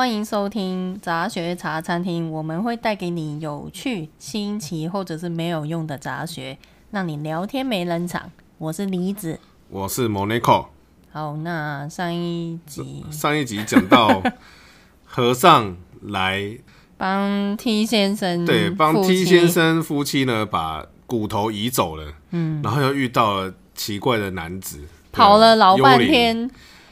欢迎收听杂学茶餐厅，我们会带给你有趣、新奇或者是没有用的杂学，让你聊天没冷场。我是李子，我是 Monaco。好，那上一集上一集讲到和尚来帮 T 先生对帮 T 先生夫妻呢把骨头移走了，嗯，然后又遇到了奇怪的男子，跑了老半天。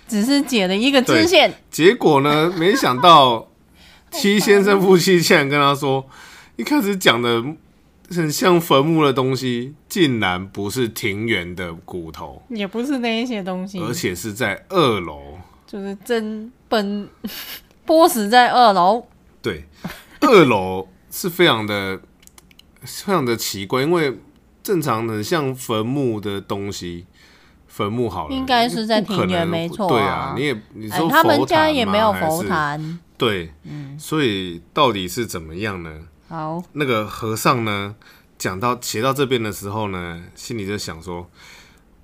只是解了一个支线，结果呢？没想到 七先生夫妻竟然跟他说，一开始讲的很像坟墓的东西，竟然不是庭园的骨头，也不是那一些东西，而且是在二楼，就是真本 波死在二楼。对，二楼是非常的非常的奇怪，因为正常的像坟墓的东西。坟墓好了，应该是在庭园，没错。对啊，你也你说、欸、他们家也没有佛坛，对，嗯，所以到底是怎么样呢？好，那个和尚呢，讲到写到这边的时候呢，心里就想说，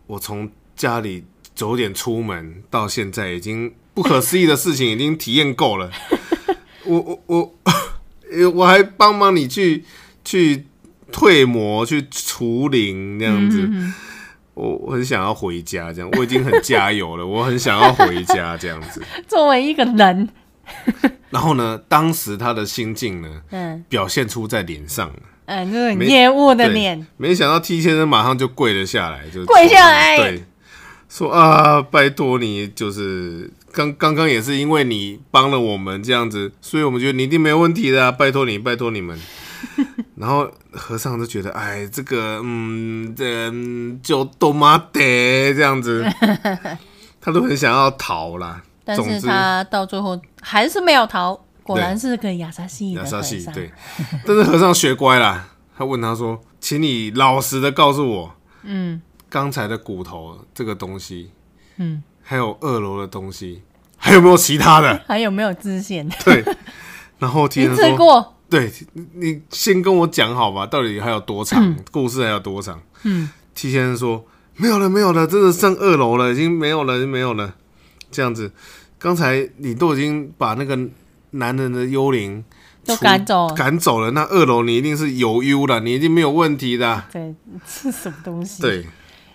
我从家里九点出门到现在，已经不可思议的事情已经体验够了。我我我，我还帮忙你去去退魔、去除灵那样子。嗯我我很想要回家，这样我已经很加油了。我很想要回家，这样子。作为一个人，然后呢，当时他的心境呢，嗯，表现出在脸上，嗯，就是厌恶的脸。没想到 T 先生马上就跪了下来，就跪下来，对，说啊，拜托你，就是刚刚刚也是因为你帮了我们这样子，所以我们觉得你一定没有问题的啊，拜托你，拜托你们。然后和尚就觉得，哎，这个，嗯，这就多妈得这样子，他都很想要逃啦。但是他到最后还是没有逃，果然是个亚萨西的和尚。对，但是和尚学乖啦，他问他说：“请你老实的告诉我，嗯，刚才的骨头这个东西，嗯，还有二楼的东西，还有没有其他的？还有没有支线？对。然后听他 说过。对，你先跟我讲好吧，到底还有多长？嗯、故事还有多长？嗯，T 先生说没有了，没有了，真的上二楼了，已经没有了，没有了。这样子，刚才你都已经把那个男人的幽灵都赶走，赶走了。那二楼你一定是有幽了，你一定没有问题的。对，是什么东西？对，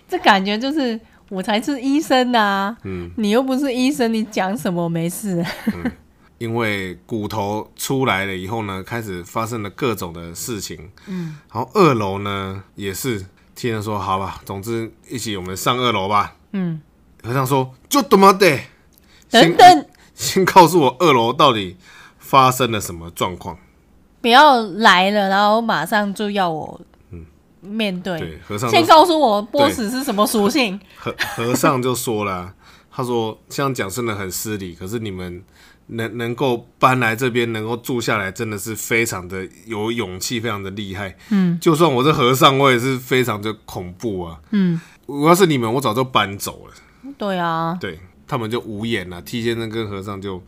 这感觉就是我才是医生啊。嗯，你又不是医生，你讲什么没事？嗯因为骨头出来了以后呢，开始发生了各种的事情。嗯，然后二楼呢也是听人说，好吧，总之一起我们上二楼吧。嗯，和尚说就他妈的，等等，先告诉我二楼到底发生了什么状况。不要来了，然后马上就要我嗯面对。对，和尚先告诉我波斯是什么属性。和和尚就说了，他说这样讲真的很失礼，可是你们。能能够搬来这边，能够住下来，真的是非常的有勇气，非常的厉害。嗯，就算我是和尚，我也是非常的恐怖啊。嗯，我要是你们，我早就搬走了。对啊，对他们就无言了。T 先生跟和尚就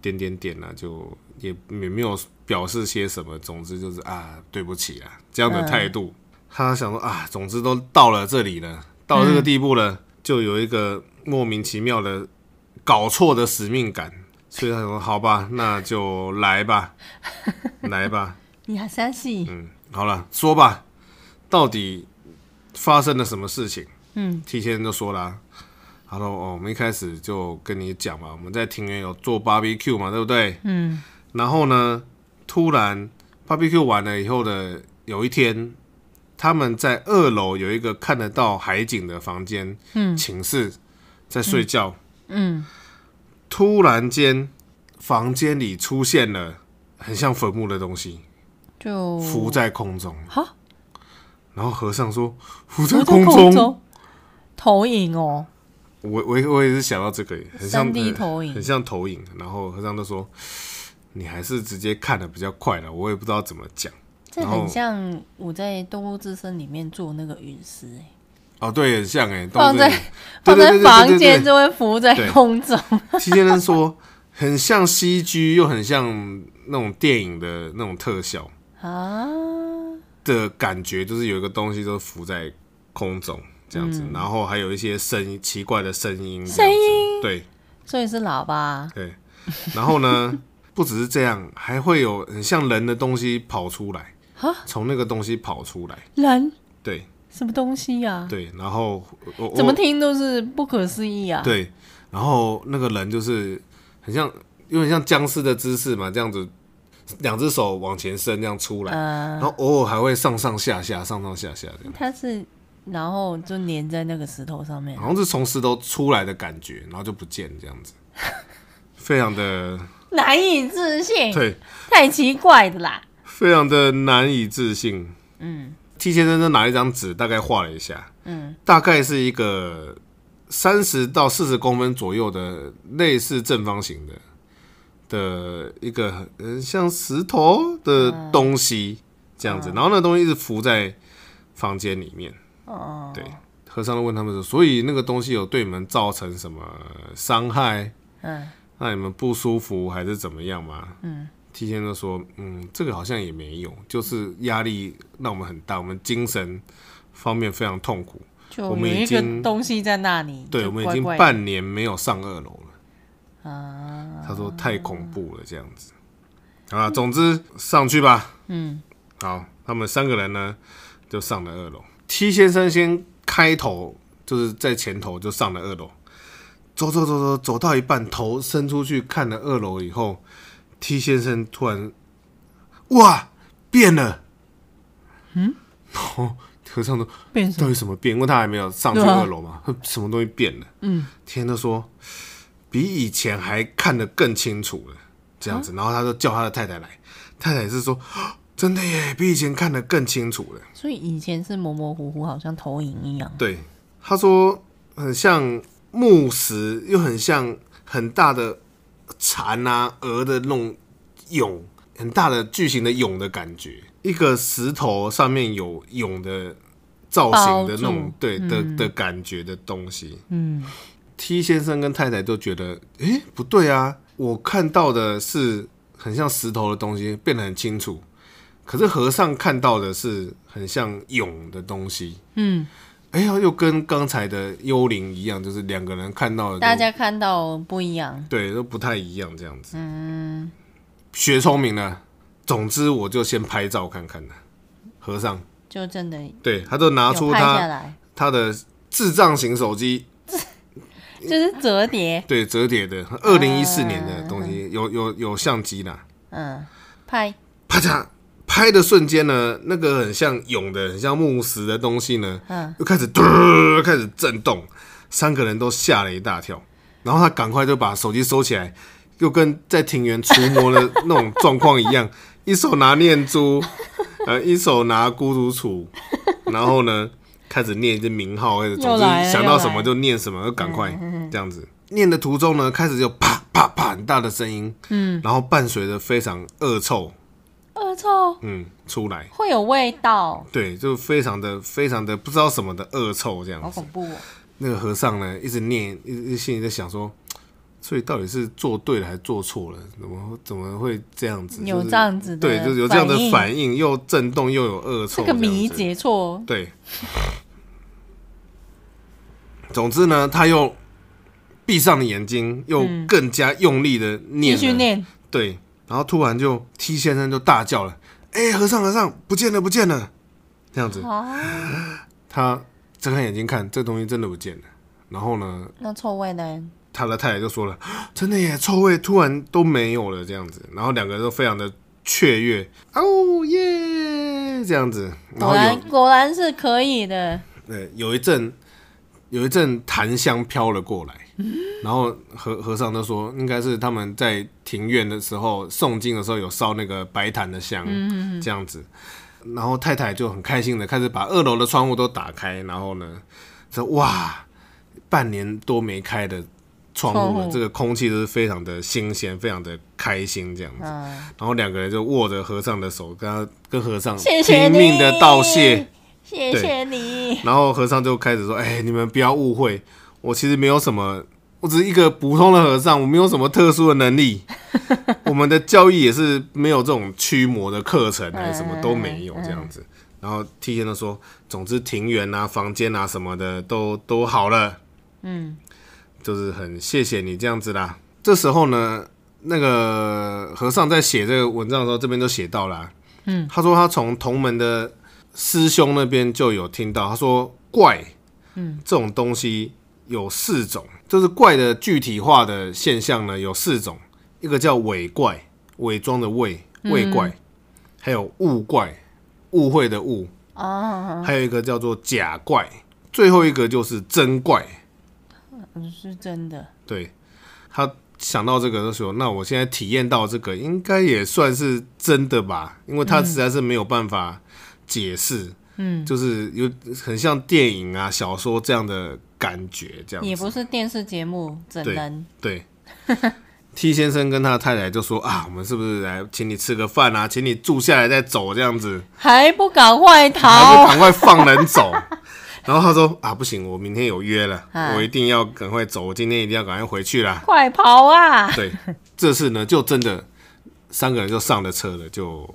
点点点了，就也也没有表示些什么。总之就是啊，对不起啊，这样的态度。嗯、他想说啊，总之都到了这里了，到了这个地步了，嗯、就有一个莫名其妙的搞错的使命感。所以他说：“好吧，那就来吧，来吧。”你还相信？嗯，好了，说吧，到底发生了什么事情？嗯先生就说了，他说：“哦，我们一开始就跟你讲嘛，我们在庭园有做 barbecue 嘛，对不对？嗯，然后呢，突然 barbecue 完了以后的有一天，他们在二楼有一个看得到海景的房间，嗯，寝室在睡觉，嗯。嗯”突然间，房间里出现了很像坟墓的东西，就浮在空中。哈，然后和尚说：“浮在空中，投影哦。”我我我也是想到这个，很像投影，很像投影。然后和尚都说：“你还是直接看的比较快了。”我也不知道怎么讲。这很像我在《动物之森》里面做那个陨石哦，对，很像哎，放在放在房间就会浮在空中。齐先生说，很像 CG，又很像那种电影的那种特效啊的感觉，就是有一个东西都浮在空中这样子，然后还有一些声音，奇怪的声音，声音，对，所以是喇叭，对。然后呢不只是这样，还会有很像人的东西跑出来，从那个东西跑出来。人？对。什么东西呀？对，然后怎么听都是不可思议啊。对，然后那个人就是很像，有点像僵尸的姿势嘛，这样子，两只手往前伸，这样出来，然后偶尔还会上上下下，上上下下这样。他是，然后就粘在那个石头上面，好像是从石头出来的感觉，然后就不见这样子，非常的 难以置信。对，太奇怪的啦，非常的难以置信。嗯。T 先生就拿一张纸，大概画了一下，嗯，大概是一个三十到四十公分左右的类似正方形的的一个嗯像石头的东西这样子，然后那东西一直浮在房间里面。哦，对，和尚就问他们说：“所以那个东西有对你们造成什么伤害？嗯，让你们不舒服还是怎么样吗？”嗯。提前就说，嗯，这个好像也没有，就是压力让我们很大，我们精神方面非常痛苦。就我们已经东西在那里，对，我们已经半年没有上二楼了。啊，他说太恐怖了，这样子。啊，总之上去吧。嗯，好，他们三个人呢就上了二楼。T 先生先开头就是在前头就上了二楼，走走走走走到一半，头伸出去看了二楼以后。T 先生突然，哇，变了，嗯，哦，和尚说变，到底什么变？因为他还没有上去二楼嘛，啊、什么东西变了？嗯，天都说比以前还看得更清楚了，这样子，啊、然后他就叫他的太太来，太太是说，真的耶，比以前看得更清楚了。所以以前是模模糊糊，好像投影一样。对，他说很像木石，又很像很大的。蝉啊，蛾的那种蛹，很大的巨型的蛹的感觉，一个石头上面有蛹的造型的那种，对的、嗯、的感觉的东西。嗯，T 先生跟太太都觉得，哎、欸，不对啊，我看到的是很像石头的东西，变得很清楚，可是和尚看到的是很像蛹的东西。嗯。哎呀，又跟刚才的幽灵一样，就是两个人看到的，大家看到不一样，对，都不太一样，这样子。嗯，学聪明了。总之，我就先拍照看看的。和尚就真的，对，他就拿出他他的智障型手机，就是折叠，对，折叠的，二零一四年的东西，有有有相机啦。嗯，拍，啪嚓。拍的瞬间呢，那个很像蛹的、很像木石的东西呢，嗯，又开始嘟，开始震动，三个人都吓了一大跳。然后他赶快就把手机收起来，又跟在庭园除魔的那种状况一样，一手拿念珠，呃，一手拿孤独杵，然后呢，开始念一些名号，或者总之想到什么就念什么，就赶快这样子。念的途中呢，开始就啪啪啪很大的声音，嗯，然后伴随着非常恶臭。恶臭，嗯，出来会有味道，对，就非常的、非常的不知道什么的恶臭这样子，好恐怖哦。那个和尚呢，一直念，一直心里在想说，所以到底是做对了还是做错了？怎么怎么会这样子？有这样子的，对，就是有这样的反应，又震动又有恶臭，这个迷解错。对，总之呢，他又闭上了眼睛，又更加用力的念，继续念，对。然后突然就 T 先生就大叫了：“哎、欸，和尚和尚，不见了不见了！”这样子，啊、他睁开眼睛看，这东西真的不见了。然后呢？那臭味呢？他的太太就说了：“真的耶，臭味突然都没有了。”这样子，然后两个人都非常的雀跃，哦耶！这样子，果然果然是可以的。对，有一阵有一阵檀香飘了过来。然后和和尚都说，应该是他们在庭院的时候诵经的时候有烧那个白檀的香，这样子。然后太太就很开心的开始把二楼的窗户都打开，然后呢，说哇，半年多没开的窗户了，这个空气都是非常的新鲜，非常的开心这样子。然后两个人就握着和尚的手，跟他跟和尚拼命的道谢，谢谢你。然后和尚就开始说，哎，你们不要误会。我其实没有什么，我只是一个普通的和尚，我没有什么特殊的能力。我们的教育也是没有这种驱魔的课程，还是什么都没有这样子。然后提前的说，总之庭园啊、房间啊什么的都都好了。嗯，就是很谢谢你这样子啦。这时候呢，那个和尚在写这个文章的时候，这边都写到了、啊。嗯，他说他从同门的师兄那边就有听到，他说怪，嗯，这种东西有四种，就是怪的具体化的现象呢有四种，一个叫伪怪，伪装的伪，伪怪，嗯、还有误怪，误会的误，哦，还有一个叫做假怪，最后一个就是真怪，是真的，对，他。想到这个的时候，那我现在体验到这个，应该也算是真的吧？因为他实在是没有办法解释，嗯，就是有很像电影啊、小说这样的感觉，这样也不是电视节目，怎能对，对 T 先生跟他太太就说啊，我们是不是来请你吃个饭啊？请你住下来再走这样子，还不赶快逃，还不赶快放人走？然后他说啊，不行，我明天有约了，啊、我一定要赶快走，我今天一定要赶快回去啦。快跑啊！对，这次呢，就真的三个人就上了车了，就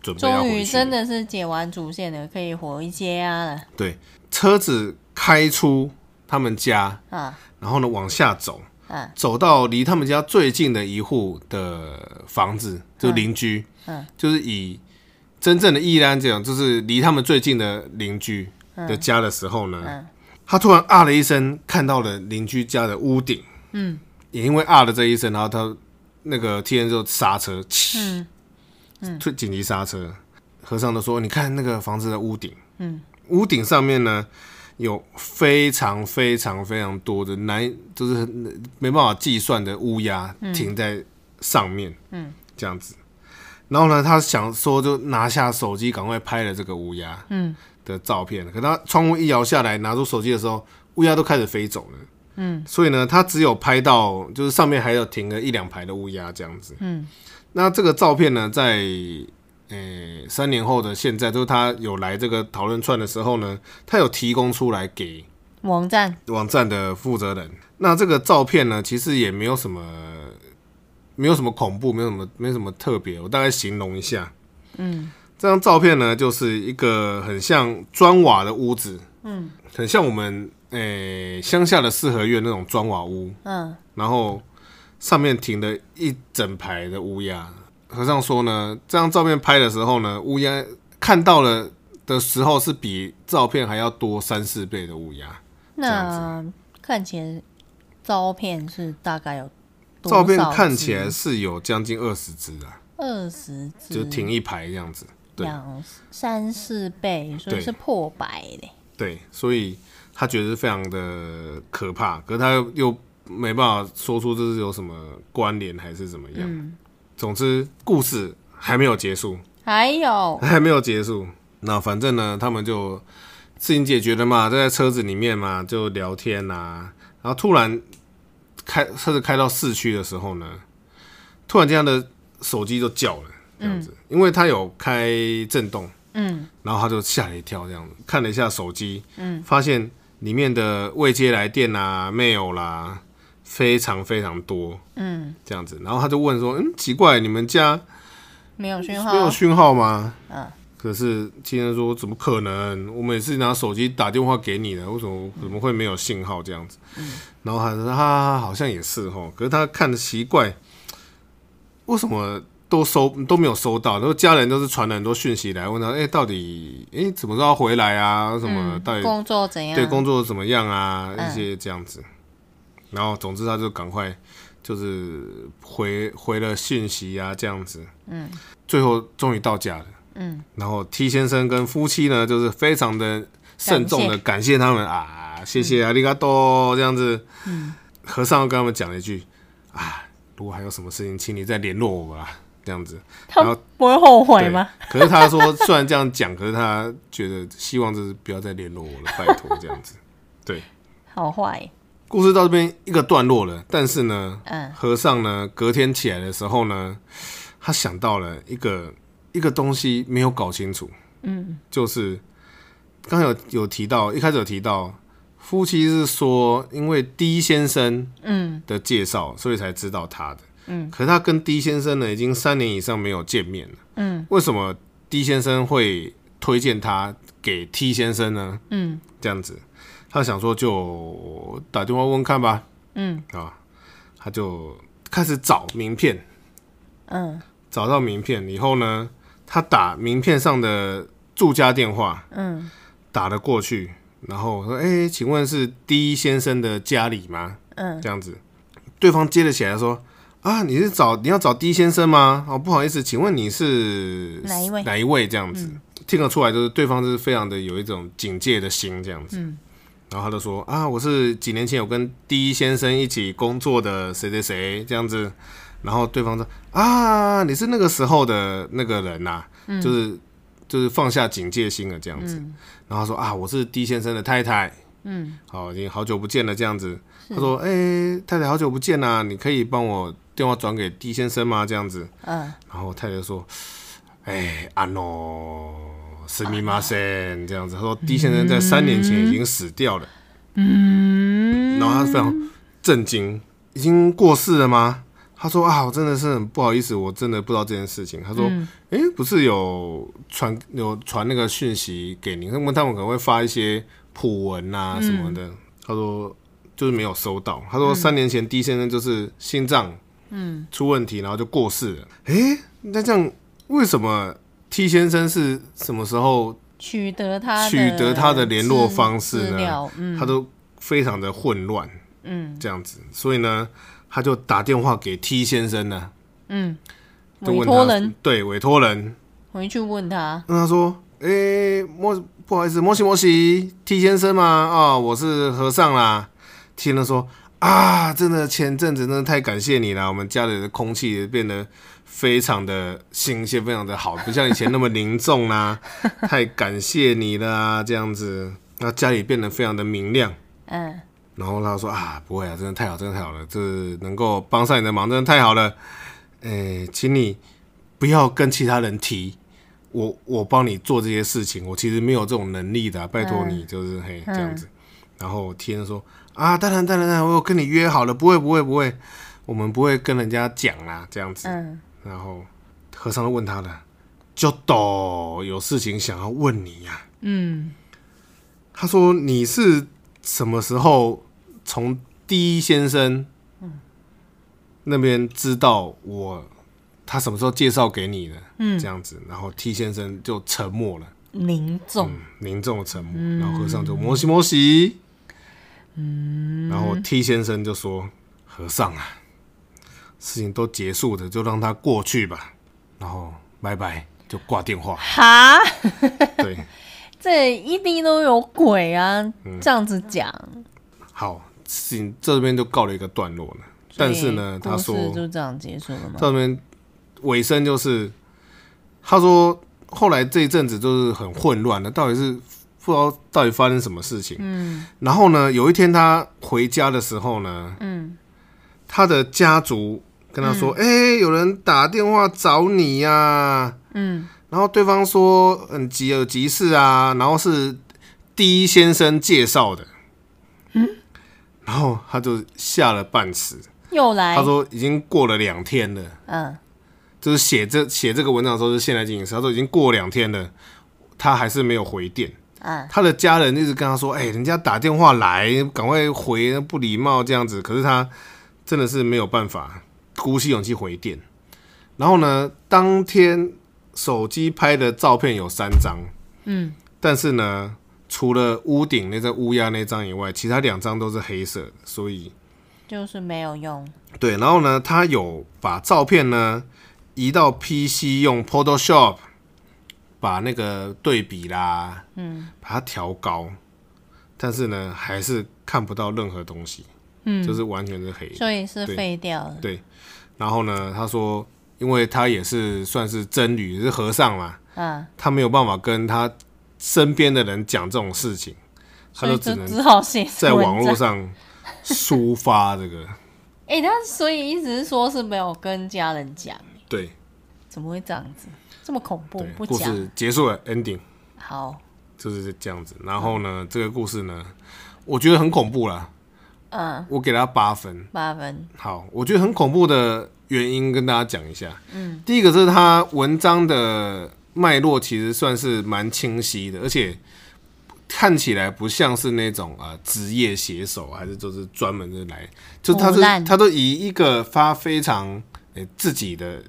准备要回去。终于真的是解完主线了，可以回家了。对，车子开出他们家，啊、然后呢往下走，啊、走到离他们家最近的一户的房子，就邻居，嗯、啊，就是以真正的意义这样，就是离他们最近的邻居。的家的时候呢，嗯、他突然啊了一声，看到了邻居家的屋顶。嗯，也因为啊了这一声，然后他那个天就刹车，嗯嗯，紧急刹车。和尚都说：“你看那个房子的屋顶，嗯，屋顶上面呢有非常非常非常多的难，就是没办法计算的乌鸦停在上面，嗯，这样子。然后呢，他想说就拿下手机，赶快拍了这个乌鸦，嗯。”的照片，可他窗户一摇下来，拿出手机的时候，乌鸦都开始飞走了。嗯，所以呢，他只有拍到，就是上面还有停了一两排的乌鸦这样子。嗯，那这个照片呢，在诶、欸、三年后的现在，就是他有来这个讨论串的时候呢，他有提供出来给网站网站的负责人。那这个照片呢，其实也没有什么，没有什么恐怖，没有什么，没什么特别。我大概形容一下。嗯。这张照片呢，就是一个很像砖瓦的屋子，嗯，很像我们诶乡下的四合院那种砖瓦屋，嗯，然后上面停了一整排的乌鸦。和尚说呢，这张照片拍的时候呢，乌鸦看到了的时候是比照片还要多三四倍的乌鸦。那看起来照片是大概有多照片看起来是有将近二十只啊，二十只就停一排这样子。两三四倍，所以是破百嘞。对，所以他觉得是非常的可怕，可是他又，又没办法说出这是有什么关联还是怎么样。嗯、总之，故事还没有结束，还有还没有结束。那反正呢，他们就事情解决了嘛，在车子里面嘛，就聊天呐、啊。然后突然开车子开到市区的时候呢，突然间他的手机就叫了。这样子，因为他有开震动，嗯，然后他就吓了一跳，这样子看了一下手机，嗯，发现里面的未接来电啊、mail 啦，非常非常多，嗯，这样子，然后他就问说，嗯，奇怪，你们家没有讯号，没有讯号吗？嗯，可是听人说，怎么可能？我每次拿手机打电话给你的，为什么怎么会没有信号这样子？嗯，然后他说，他好像也是哦，可是他看的奇怪，为什么？都收都没有收到，然后家人都是传了很多讯息来问他，哎、欸，到底哎、欸、怎么着回来啊？什么、嗯、到底工作怎样？对，工作怎么样啊？一些这样子，嗯、然后总之他就赶快就是回回了讯息啊，这样子，嗯，最后终于到家了，嗯，然后 T 先生跟夫妻呢，就是非常的慎重的感谢他们谢啊，谢谢阿里嘎多这样子，嗯，和尚跟他们讲了一句啊，如果还有什么事情，请你再联络我吧。这样子，然后他不会后悔吗？可是他说，虽然这样讲，可是他觉得希望就是不要再联络我了，拜托这样子。对，好坏。故事到这边一个段落了，但是呢，嗯，和尚呢，隔天起来的时候呢，他想到了一个一个东西没有搞清楚，嗯，就是刚有有提到，一开始有提到夫妻是说，因为 D 先生嗯。的介绍，所以才知道他的。嗯，可是他跟 D 先生呢，已经三年以上没有见面了。嗯，为什么 D 先生会推荐他给 T 先生呢？嗯，这样子，他想说就打电话问看吧。嗯，啊，他就开始找名片，嗯，找到名片以后呢，他打名片上的住家电话，嗯，打了过去，然后说：“哎、欸，请问是 D 先生的家里吗？”嗯，这样子，对方接了起来说：“啊，你是找你要找 D 先生吗？哦，不好意思，请问你是哪一位？哪一位？这样子、嗯、听得出来，就是对方就是非常的有一种警戒的心，这样子。嗯。然后他就说啊，我是几年前有跟 D 先生一起工作的谁谁谁这样子。然后对方说啊，你是那个时候的那个人呐、啊嗯，就是就是放下警戒心了这样子。嗯、然后说啊，我是 D 先生的太太，嗯，好，已经好久不见了这样子。他说哎、欸，太太好久不见啦，你可以帮我电话转给 D 先生吗？这样子。嗯。然后太太说，哎，阿诺。神密码先这样子，他说 D 先生在三年前已经死掉了，嗯，然后他非常震惊，已经过世了吗？他说啊，我真的是很不好意思，我真的不知道这件事情。他说，哎、不是有传有传那个讯息给您，他们他们可能会发一些普文啊什么的。他说就是没有收到。他说三年前 D 先生就是心脏嗯出问题，然后就过世了。哎、那这样为什么？T 先生是什么时候取得他取得他的联络方式呢？嗯，他都非常的混乱，嗯，这样子，所以呢，他就打电话给 T 先生呢，嗯，委托人对委托人回去问他，那他说，哎、欸，莫不好意思，莫西莫西，T 先生吗？啊、哦，我是和尚啦。T 先生说啊，真的前阵子真的太感谢你了，我们家里的空气也变得。非常的新鲜，非常的好，不像以前那么凝重啦。太感谢你了啊，这样子，那家里变得非常的明亮。嗯，然后他说啊，不会啊，真的太好，真的太好了，这能够帮上你的忙，真的太好了。哎，请你不要跟其他人提，我我帮你做这些事情，我其实没有这种能力的啊，拜托你，就是嘿这样子。然后天说啊，当然当然当然，我有跟你约好了，不会不会不会，我们不会跟人家讲啦，这样子。嗯。然后和尚就问他了，就都有事情想要问你呀、啊。嗯，他说你是什么时候从第一先生那边知道我？他什么时候介绍给你的？嗯，这样子，然后 T 先生就沉默了，凝重，嗯、凝重的沉默。然后和尚就摩西摩西，嗯，然后 T 先生就说：“和尚啊。”事情都结束了，就让它过去吧。然后拜拜，就挂电话。哈，对，这一定都有鬼啊！嗯、这样子讲，好，事情这边就告了一个段落了。但是呢，他说就这样结束了吗？这边尾声就是，他说后来这一阵子就是很混乱的，到底是不知道到底发生什么事情。嗯，然后呢，有一天他回家的时候呢，嗯，他的家族。跟他说：“哎、嗯欸，有人打电话找你呀、啊。”嗯，然后对方说：“很急，有急事啊。”然后是 D 先生介绍的。嗯，然后他就吓了半死。又来，他说已经过了两天了。嗯，就是写这写这个文章的时候是现在进行时，他说已经过两天了，他还是没有回电。嗯，他的家人一直跟他说：“哎、欸，人家打电话来，赶快回，不礼貌这样子。”可是他真的是没有办法。鼓起勇气回电，然后呢，当天手机拍的照片有三张，嗯，但是呢，除了屋顶那只乌鸦那张以外，其他两张都是黑色的，所以。就是没有用。对，然后呢，他有把照片呢移到 PC 用 Photoshop 把那个对比啦，嗯，把它调高，但是呢，还是看不到任何东西。嗯，就是完全是黑，所以是废掉了。对，然后呢，他说，因为他也是算是僧侣，是和尚嘛，嗯，他没有办法跟他身边的人讲这种事情，他就只能只好写在网络上抒发这个。哎、欸，他所以一直是说是没有跟家人讲。对，怎么会这样子？这么恐怖，不讲。故事结束了，ending。好，就是这样子。然后呢，这个故事呢，我觉得很恐怖啦。嗯，我给他八分，八分。好，我觉得很恐怖的原因跟大家讲一下。嗯，第一个是他文章的脉络其实算是蛮清晰的，而且看起来不像是那种啊职业写手，还是就是专门的来，就他是他都以一个发非常诶、欸、自己的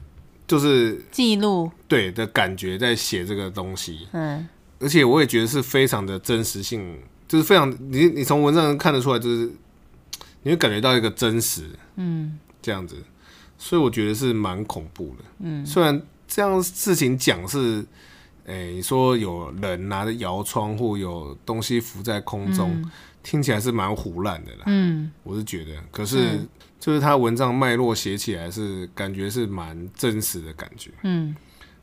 就是记录。对的感觉在写这个东西，嗯，而且我也觉得是非常的真实性，就是非常你你从文章看得出来，就是你会感觉到一个真实，嗯，这样子，所以我觉得是蛮恐怖的，嗯，虽然这样事情讲是。哎、欸，你说有人拿着摇窗户，有东西浮在空中，嗯、听起来是蛮胡乱的啦。嗯，我是觉得，可是就是他文章脉络写起来是感觉是蛮真实的感觉。嗯，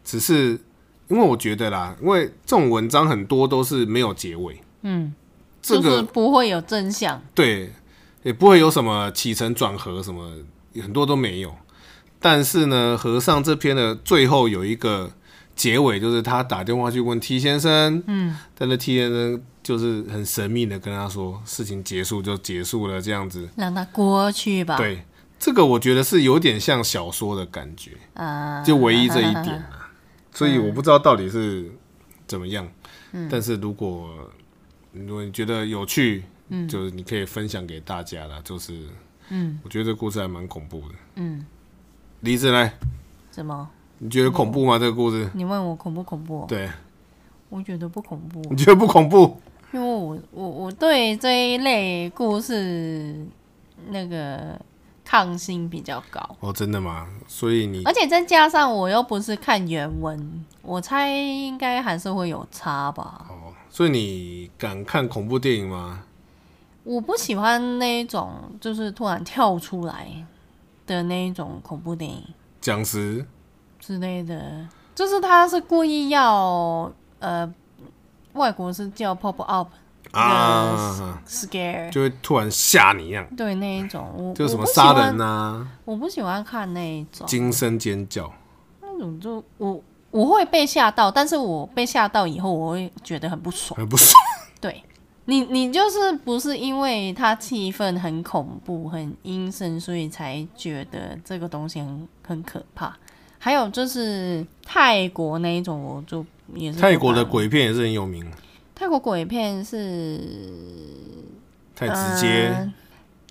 只是因为我觉得啦，因为这种文章很多都是没有结尾。嗯，这个就是不会有真相。对，也不会有什么起承转合，什么很多都没有。但是呢，和尚这篇的最后有一个。结尾就是他打电话去问 T 先生，嗯，但是 T 先生就是很神秘的跟他说，事情结束就结束了，这样子，让他过去吧。对，这个我觉得是有点像小说的感觉，啊，就唯一这一点啊，所以我不知道到底是怎么样，嗯，但是如果如果你觉得有趣，嗯，就是你可以分享给大家啦，就是，嗯，我觉得这故事还蛮恐怖的，嗯，李子呢，什么？你觉得恐怖吗？这个故事？你问我恐不恐怖？对，我觉得不恐怖。你觉得不恐怖？因为我我我对这一类故事那个抗性比较高。哦，真的吗？所以你，而且再加上我又不是看原文，我猜应该还是会有差吧。哦，所以你敢看恐怖电影吗？我不喜欢那一种，就是突然跳出来的那一种恐怖电影，僵尸。之类的，就是他是故意要呃，外国是叫 pop up 啊，scare 就会突然吓你一样，对那一种，我就什么杀人啊，我不喜欢看那一种。惊声尖叫。那种就，就我我会被吓到，但是我被吓到以后，我会觉得很不爽，很不爽。对你，你就是不是因为他气氛很恐怖、很阴森，所以才觉得这个东西很很可怕。还有就是泰国那一种，我就也是泰国的鬼片也是很有名。泰国鬼片是太直接。呃，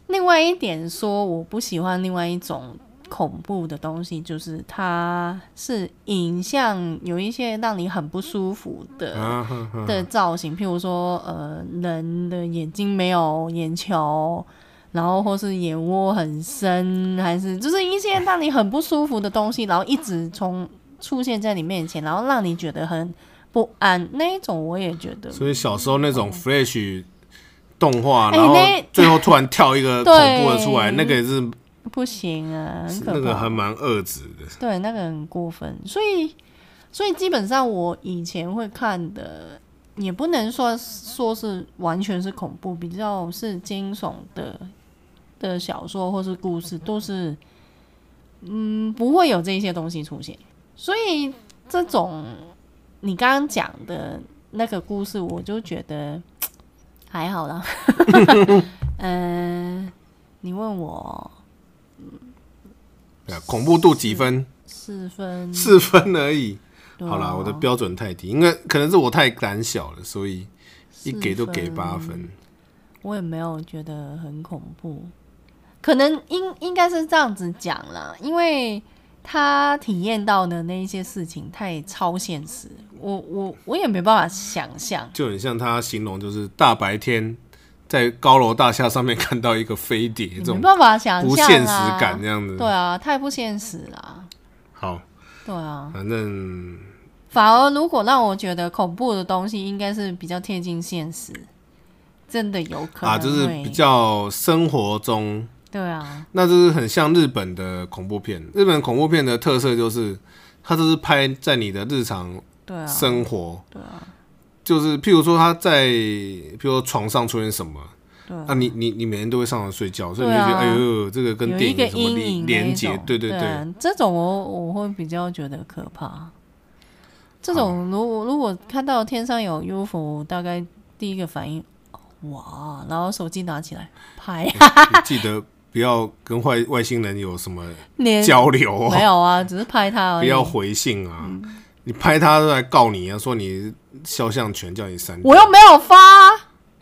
另外一点说，我不喜欢另外一种恐怖的东西，就是它是影像有一些让你很不舒服的、的造型，譬如说呃人的眼睛没有眼球。然后或是眼窝很深，还是就是一些让你很不舒服的东西，然后一直从出现在你面前，然后让你觉得很不安那一种，我也觉得。所以小时候那种 Flash 动画，然后最后突然跳一个恐怖的出来，那个也是不行啊，那个还蛮恶质的。对，那个很过分。所以，所以基本上我以前会看的，也不能说说是完全是恐怖，比较是惊悚的。的小说或是故事都是，嗯，不会有这些东西出现，所以这种你刚刚讲的那个故事，我就觉得 还好啦。嗯、呃，你问我，嗯，恐怖度几分？四分，四分而已。哦、好啦，我的标准太低，因为可能是我太胆小了，所以一给都给八分。我也没有觉得很恐怖。可能应应该是这样子讲啦，因为他体验到的那一些事情太超现实，我我我也没办法想象。就很像他形容，就是大白天在高楼大厦上面看到一个飞碟，这种没办法想象，不现实感这样子。对啊，太不现实了。好，对啊，反正反而如果让我觉得恐怖的东西，应该是比较贴近现实，真的有可能啊，就是比较生活中。对啊，那就是很像日本的恐怖片。日本恐怖片的特色就是，它都是拍在你的日常生活。对啊，就是譬如说他在，譬如说床上出现什么，那你你你每天都会上床睡觉，所以你就觉得哎呦，这个跟电影有什么连接？对对对，这种我我会比较觉得可怕。这种如果如果看到天上有 UFO，大概第一个反应哇，然后手机拿起来拍，记得。不要跟外外星人有什么交流哦，没有啊，只是拍他而已。不要回信啊，你拍他都来告你啊，说你肖像权叫你删，我又没有发，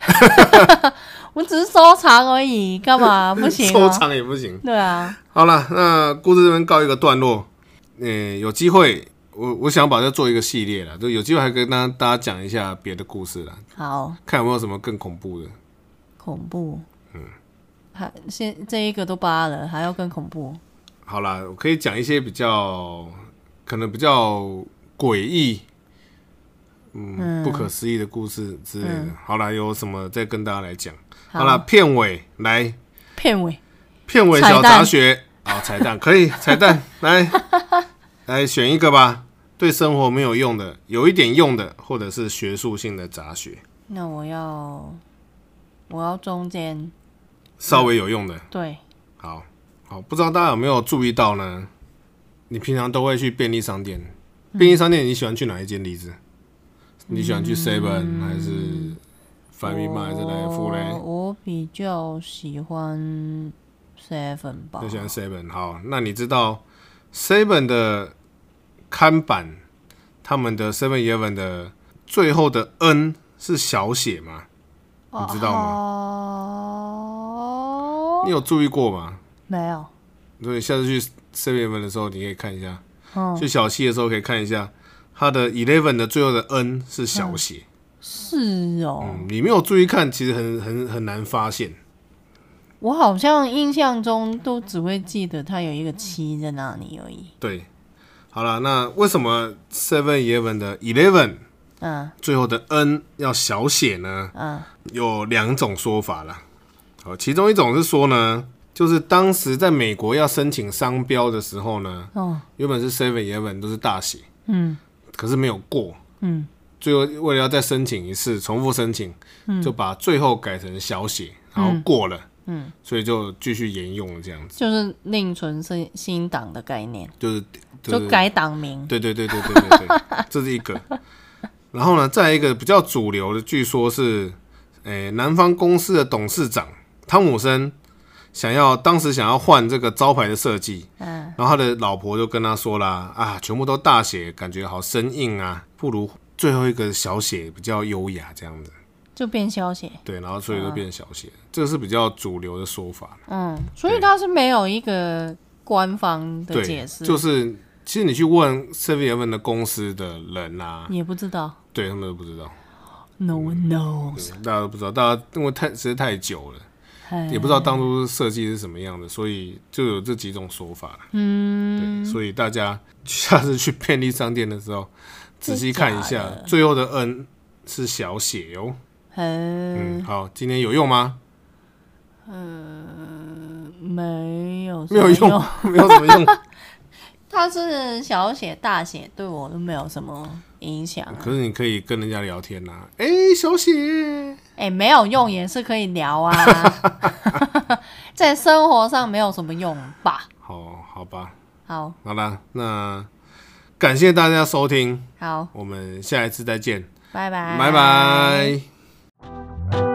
我只是收藏而已，干嘛不行？收藏也不行。对啊，好了，那故事这边告一个段落。嗯，有机会我我想把它做一个系列了，就有机会还跟大家大家讲一下别的故事了。好，看有没有什么更恐怖的。恐怖，嗯，还现这一个都扒了，还要更恐怖。好了，我可以讲一些比较可能比较诡异，嗯，嗯，不可思议的故事之类的。嗯、好啦，有什么再跟大家来讲。好啦，片尾来，片尾，片尾小杂学，好，彩蛋可以，彩蛋来，来选一个吧。对生活没有用的，有一点用的，或者是学术性的杂学。那我要。我要中间稍微有用的，对，好好，不知道大家有没有注意到呢？你平常都会去便利商店，嗯、便利商店你喜欢去哪一间？例子，你喜欢去 Seven、嗯、还是 FamilyMart 还是来福嘞？我比较喜欢 Seven 吧，就喜欢 Seven。好，那你知道 Seven 的看板，他们的 Seven Eleven 的最后的 N 是小写吗？你知道吗？你有注意过吗？没有。所以下次去 Seven Eleven 的时候，你可以看一下。去小七的时候可以看一下，它的 Eleven 的最后的 N 是小写。是哦。嗯，你没有注意看，其实很很很难发现。我好像印象中都只会记得它有一个七在那里而已。对。好了，那为什么 Seven Eleven 的 Eleven？嗯，最后的 N 要小写呢？嗯，有两种说法啦。好，其中一种是说呢，就是当时在美国要申请商标的时候呢，哦，原本是 Seven Eleven 都是大写，嗯，可是没有过，嗯，最后为了要再申请一次，重复申请，嗯，就把最后改成小写，然后过了，嗯，所以就继续沿用了这样子，就是另存新新党的概念，就是就改党名，对对对对对对对，这是一个。然后呢，再一个比较主流的，据说是，诶、欸，南方公司的董事长汤姆森想要当时想要换这个招牌的设计，嗯，然后他的老婆就跟他说啦，啊，全部都大写，感觉好生硬啊，不如最后一个小写比较优雅，这样子，就变小写，对，然后所以就变小写，嗯、这个是比较主流的说法，嗯，所以他是没有一个官方的解释，就是。其实你去问 Seven Eleven 的公司的人啊，也不知道，对他们都不知道。No one knows，大家都不知道，大家因为太实在太久了，嘿也不知道当初设计是什么样的，所以就有这几种说法。嗯，对，所以大家下次去便利商店的时候，仔细看一下，最后的 N 是小写哟。嗯，好，今天有用吗？嗯，没有，没有用，没有什么用。它是小写大写，对我都没有什么影响、啊。可是你可以跟人家聊天呐、啊，哎、欸，小写，哎、欸，没有用也是可以聊啊，在生活上没有什么用吧？好，好吧，好，好啦，那感谢大家收听，好，我们下一次再见，拜拜，拜拜。